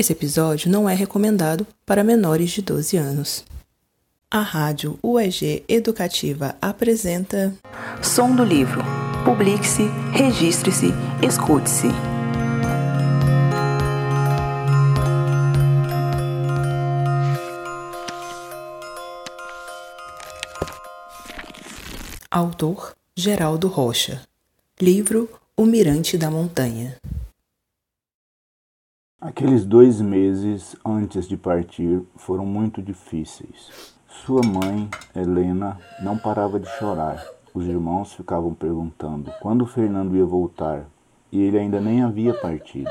Esse episódio não é recomendado para menores de 12 anos. A Rádio UEG Educativa apresenta Som do livro. Publique-se, registre-se, escute-se. Autor Geraldo Rocha. Livro O Mirante da Montanha. Aqueles dois meses antes de partir foram muito difíceis. Sua mãe, Helena, não parava de chorar. Os irmãos ficavam perguntando quando Fernando ia voltar e ele ainda nem havia partido.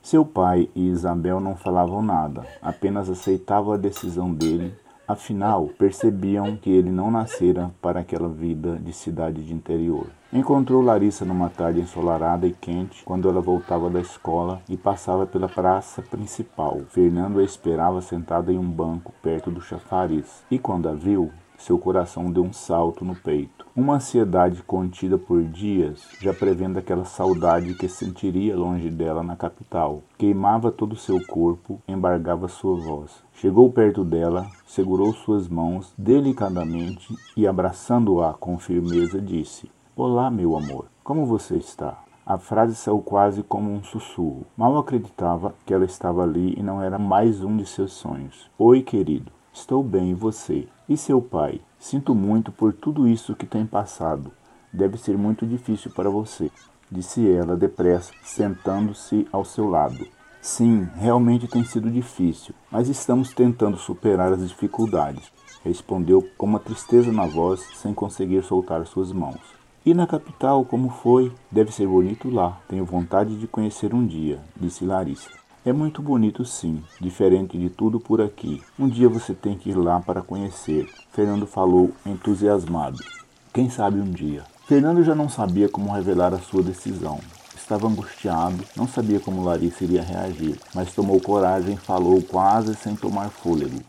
Seu pai e Isabel não falavam nada, apenas aceitavam a decisão dele Afinal, percebiam que ele não nascera para aquela vida de cidade de interior. Encontrou Larissa numa tarde ensolarada e quente, quando ela voltava da escola e passava pela praça principal. Fernando a esperava sentada em um banco perto do chafariz, e quando a viu, seu coração deu um salto no peito. Uma ansiedade contida por dias, já prevendo aquela saudade que sentiria longe dela na capital. Queimava todo o seu corpo, embargava sua voz. Chegou perto dela, segurou suas mãos delicadamente e, abraçando-a com firmeza, disse: Olá, meu amor, como você está? A frase saiu quase como um sussurro. Mal acreditava que ela estava ali e não era mais um de seus sonhos. Oi, querido. Estou bem, e você? E seu pai? Sinto muito por tudo isso que tem passado. Deve ser muito difícil para você, disse ela depressa, sentando-se ao seu lado. Sim, realmente tem sido difícil, mas estamos tentando superar as dificuldades, respondeu com uma tristeza na voz, sem conseguir soltar suas mãos. E na capital, como foi? Deve ser bonito lá. Tenho vontade de conhecer um dia, disse Larissa. É muito bonito, sim, diferente de tudo por aqui. Um dia você tem que ir lá para conhecer. Fernando falou, entusiasmado. Quem sabe um dia. Fernando já não sabia como revelar a sua decisão. Estava angustiado, não sabia como Larissa iria reagir, mas tomou coragem e falou quase sem tomar fôlego.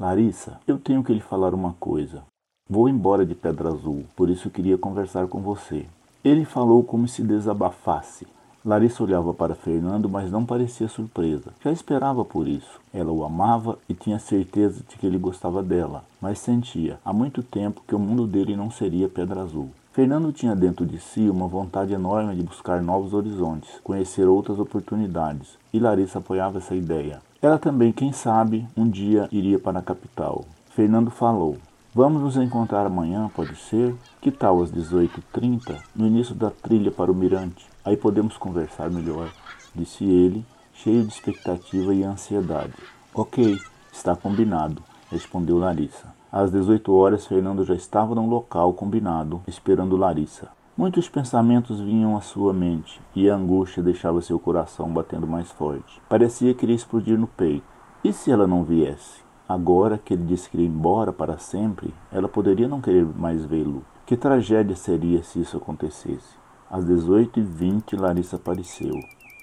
Larissa, eu tenho que lhe falar uma coisa. Vou embora de Pedra Azul, por isso queria conversar com você. Ele falou como se desabafasse. Larissa olhava para Fernando, mas não parecia surpresa. Já esperava por isso. Ela o amava e tinha certeza de que ele gostava dela, mas sentia há muito tempo que o mundo dele não seria Pedra Azul. Fernando tinha dentro de si uma vontade enorme de buscar novos horizontes, conhecer outras oportunidades, e Larissa apoiava essa ideia. Ela também, quem sabe, um dia iria para a capital. Fernando falou: Vamos nos encontrar amanhã, pode ser? Que tal às 18h30, no início da trilha para o Mirante? Aí podemos conversar melhor, disse ele, cheio de expectativa e ansiedade. Ok, está combinado, respondeu Larissa. Às 18 horas, Fernando já estava no local combinado, esperando Larissa. Muitos pensamentos vinham à sua mente e a angústia deixava seu coração batendo mais forte. Parecia que iria explodir no peito. E se ela não viesse? Agora que ele disse que iria embora para sempre, ela poderia não querer mais vê-lo. Que tragédia seria se isso acontecesse? Às 18h20, Larissa apareceu,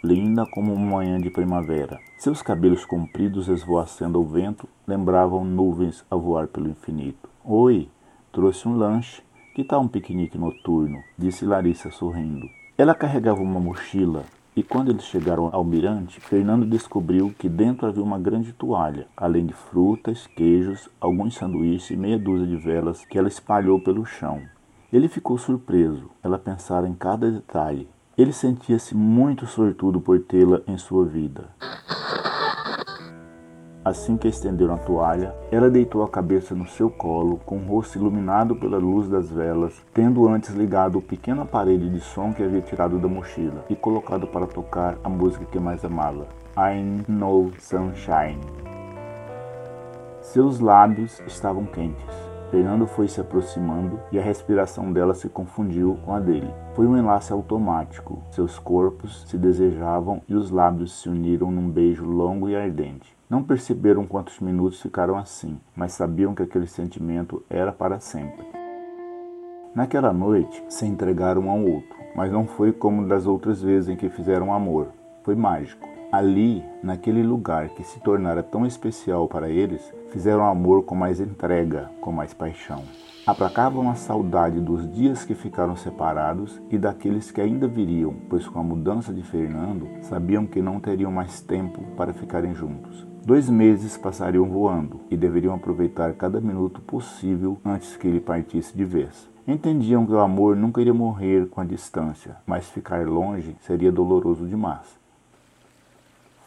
linda como uma manhã de primavera. Seus cabelos compridos esvoaçando ao vento lembravam nuvens a voar pelo infinito. Oi, trouxe um lanche. Que tal um piquenique noturno? disse Larissa sorrindo. Ela carregava uma mochila e quando eles chegaram ao mirante, Fernando descobriu que dentro havia uma grande toalha, além de frutas, queijos, alguns sanduíches e meia dúzia de velas que ela espalhou pelo chão. Ele ficou surpreso. Ela pensara em cada detalhe. Ele sentia-se muito sortudo por tê-la em sua vida. Assim que estenderam a toalha, ela deitou a cabeça no seu colo, com o rosto iluminado pela luz das velas, tendo antes ligado o pequeno aparelho de som que havia tirado da mochila e colocado para tocar a música que mais amava, I Know Sunshine. Seus lábios estavam quentes. Fernando foi se aproximando e a respiração dela se confundiu com a dele. Foi um enlace automático. Seus corpos se desejavam e os lábios se uniram num beijo longo e ardente. Não perceberam quantos minutos ficaram assim, mas sabiam que aquele sentimento era para sempre. Naquela noite, se entregaram um ao outro, mas não foi como das outras vezes em que fizeram amor. Foi mágico. Ali, naquele lugar que se tornara tão especial para eles, fizeram amor com mais entrega, com mais paixão. Aplacavam a saudade dos dias que ficaram separados e daqueles que ainda viriam, pois com a mudança de Fernando, sabiam que não teriam mais tempo para ficarem juntos. Dois meses passariam voando e deveriam aproveitar cada minuto possível antes que ele partisse de vez. Entendiam que o amor nunca iria morrer com a distância, mas ficar longe seria doloroso demais.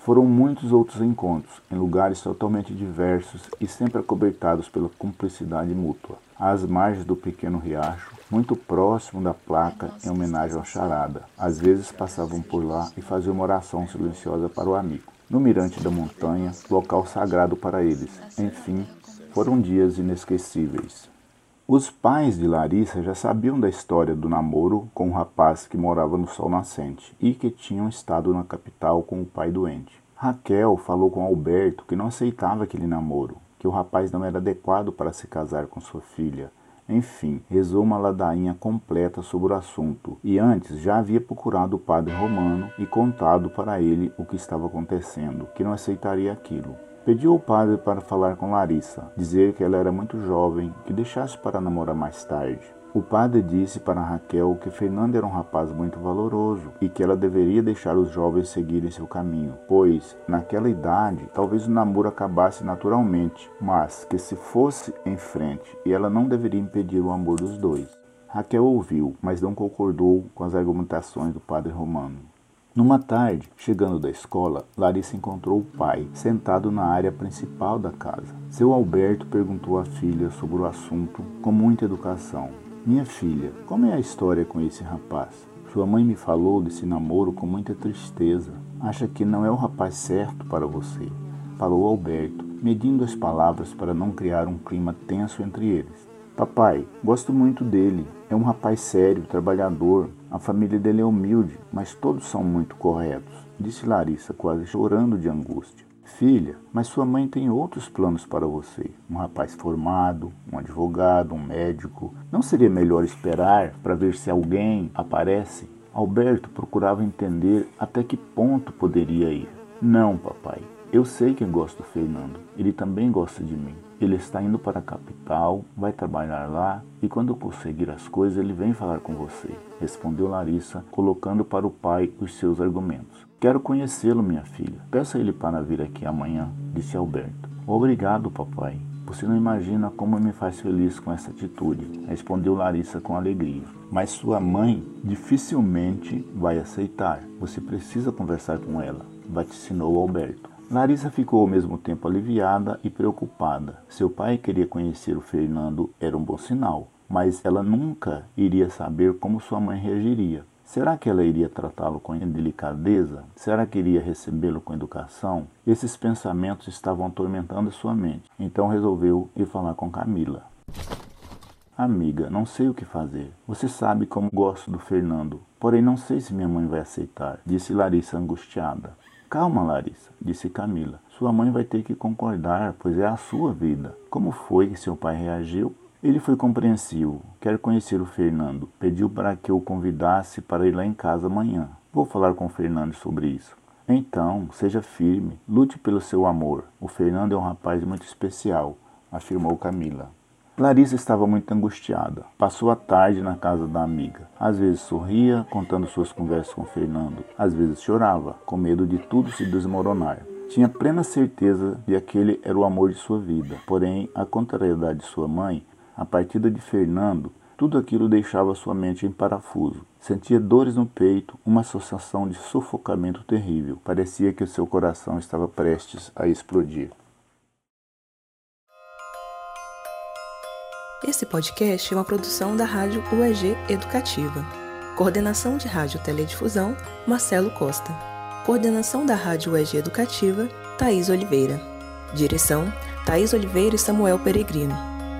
Foram muitos outros encontros, em lugares totalmente diversos e sempre acobertados pela cumplicidade mútua. Às margens do pequeno riacho, muito próximo da placa em homenagem ao charada. Às vezes passavam por lá e faziam uma oração silenciosa para o amigo. No mirante da montanha, local sagrado para eles. Enfim, foram dias inesquecíveis. Os pais de Larissa já sabiam da história do namoro com um rapaz que morava no Sol Nascente e que tinham estado na capital com o pai doente. Raquel falou com Alberto que não aceitava aquele namoro, que o rapaz não era adequado para se casar com sua filha. Enfim, rezou uma ladainha completa sobre o assunto e antes já havia procurado o padre romano e contado para ele o que estava acontecendo, que não aceitaria aquilo. Pediu ao padre para falar com Larissa, dizer que ela era muito jovem, que deixasse para namorar mais tarde. O padre disse para Raquel que Fernando era um rapaz muito valoroso e que ela deveria deixar os jovens seguirem seu caminho, pois, naquela idade, talvez o namoro acabasse naturalmente, mas que se fosse em frente e ela não deveria impedir o amor dos dois. Raquel ouviu, mas não concordou com as argumentações do padre romano. Numa tarde, chegando da escola, Larissa encontrou o pai sentado na área principal da casa. Seu Alberto perguntou à filha sobre o assunto com muita educação. Minha filha, como é a história com esse rapaz? Sua mãe me falou desse namoro com muita tristeza. Acha que não é o rapaz certo para você. Falou Alberto, medindo as palavras para não criar um clima tenso entre eles. Papai, gosto muito dele. É um rapaz sério, trabalhador. A família dele é humilde, mas todos são muito corretos, disse Larissa, quase chorando de angústia. Filha, mas sua mãe tem outros planos para você. Um rapaz formado, um advogado, um médico. Não seria melhor esperar para ver se alguém aparece? Alberto procurava entender até que ponto poderia ir. Não, papai. Eu sei que gosto do Fernando. Ele também gosta de mim. Ele está indo para a capital, vai trabalhar lá e quando conseguir as coisas ele vem falar com você, respondeu Larissa, colocando para o pai os seus argumentos. Quero conhecê-lo, minha filha. Peça ele para vir aqui amanhã, disse Alberto. Obrigado, papai. Você não imagina como me faz feliz com essa atitude, respondeu Larissa com alegria. Mas sua mãe dificilmente vai aceitar. Você precisa conversar com ela, vaticinou Alberto. Larissa ficou ao mesmo tempo aliviada e preocupada. Seu pai queria conhecer o Fernando era um bom sinal, mas ela nunca iria saber como sua mãe reagiria. Será que ela iria tratá-lo com delicadeza? Será que iria recebê-lo com educação? Esses pensamentos estavam atormentando sua mente. Então resolveu ir falar com Camila. Amiga, não sei o que fazer. Você sabe como gosto do Fernando, porém não sei se minha mãe vai aceitar, disse Larissa angustiada. Calma, Larissa, disse Camila. Sua mãe vai ter que concordar, pois é a sua vida. Como foi que seu pai reagiu? Ele foi compreensivo. Quer conhecer o Fernando. Pediu para que eu convidasse para ir lá em casa amanhã. Vou falar com o Fernando sobre isso. Então, seja firme, lute pelo seu amor. O Fernando é um rapaz muito especial, afirmou Camila. Larissa estava muito angustiada. Passou a tarde na casa da amiga. Às vezes sorria, contando suas conversas com Fernando. Às vezes chorava, com medo de tudo se desmoronar. Tinha plena certeza de que aquele era o amor de sua vida. Porém, a contrariedade de sua mãe, a partida de Fernando, tudo aquilo deixava sua mente em parafuso. Sentia dores no peito, uma sensação de sufocamento terrível. Parecia que o seu coração estava prestes a explodir. Esse podcast é uma produção da Rádio UEG Educativa. Coordenação de Rádio Teledifusão, Marcelo Costa. Coordenação da Rádio UEG Educativa, Thaís Oliveira. Direção, Thaís Oliveira e Samuel Peregrino.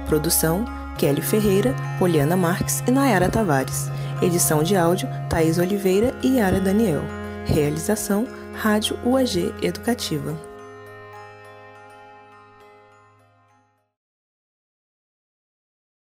Produção, Kelly Ferreira, Poliana Marques e Nayara Tavares. Edição de áudio, Thaís Oliveira e Yara Daniel. Realização, Rádio UEG Educativa.